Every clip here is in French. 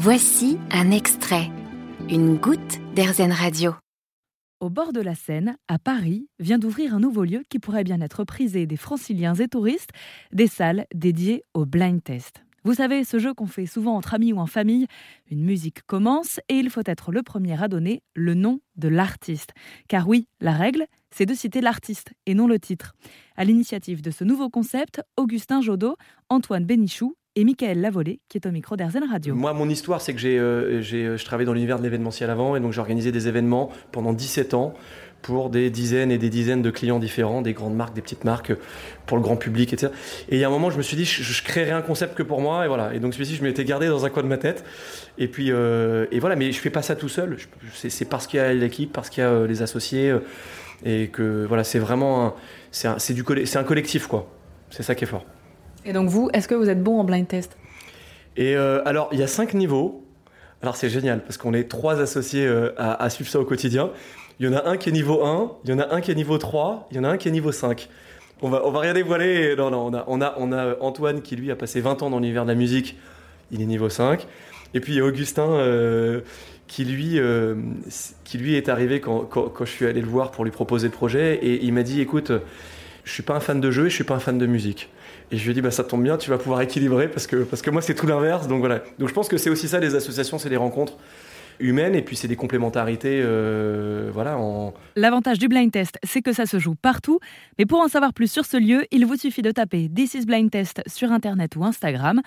Voici un extrait, une goutte d'Airzen Radio. Au bord de la Seine, à Paris, vient d'ouvrir un nouveau lieu qui pourrait bien être prisé des franciliens et touristes, des salles dédiées au blind test. Vous savez, ce jeu qu'on fait souvent entre amis ou en famille, une musique commence et il faut être le premier à donner le nom de l'artiste. Car oui, la règle, c'est de citer l'artiste et non le titre. À l'initiative de ce nouveau concept, Augustin Jodot, Antoine Bénichou et Michael Lavolée, qui est au micro d'Airzen Radio. Moi, mon histoire, c'est que j'ai, euh, euh, je travaillais dans l'univers de l'événementiel avant, et donc j'ai organisé des événements pendant 17 ans pour des dizaines et des dizaines de clients différents, des grandes marques, des petites marques, pour le grand public, etc. Et il y a un moment, je me suis dit, je, je créerai un concept que pour moi, et voilà. Et donc celui-ci, je m'étais gardé dans un coin de ma tête. Et puis, euh, et voilà, mais je fais pas ça tout seul. C'est, parce qu'il y a l'équipe, parce qu'il y a euh, les associés, et que voilà, c'est vraiment, c'est, du, c'est un collectif, quoi. C'est ça qui est fort. Et donc vous, est-ce que vous êtes bon en blind test? Et euh, alors, il y a cinq niveaux. Alors, c'est génial parce qu'on est trois associés euh, à, suivre ça au quotidien. Il y en a un qui est niveau 1, il y en a un qui est niveau 3, il y en a un qui est niveau 5. On va, on va rien dévoiler. Non, non, on a, on, a, on a Antoine qui, lui, a passé 20 ans dans l'univers de la musique. Il est niveau 5. Et puis, il y a Augustin euh, qui, lui, qui, lui, est arrivé quand, quand, quand je suis allé le voir pour lui proposer le projet. Et il m'a dit écoute, je suis pas un fan de jeu et je suis pas un fan de musique. Et je lui ai dit, bah, ça tombe bien, tu vas pouvoir équilibrer parce que, parce que moi, c'est tout l'inverse. Donc voilà. Donc je pense que c'est aussi ça, les associations, c'est des rencontres humaines et puis c'est des complémentarités. euh, voilà. En... L'avantage du blind test, c'est que ça se joue partout. Mais pour en savoir plus sur ce lieu, il vous suffit de taper This is Blind Test sur Internet ou Instagram.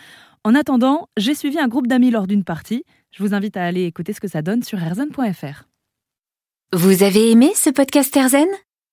En attendant, j'ai suivi un groupe d'amis lors d'une partie. Je vous invite à aller écouter ce que ça donne sur erzen.fr. Vous avez aimé ce podcast Airzen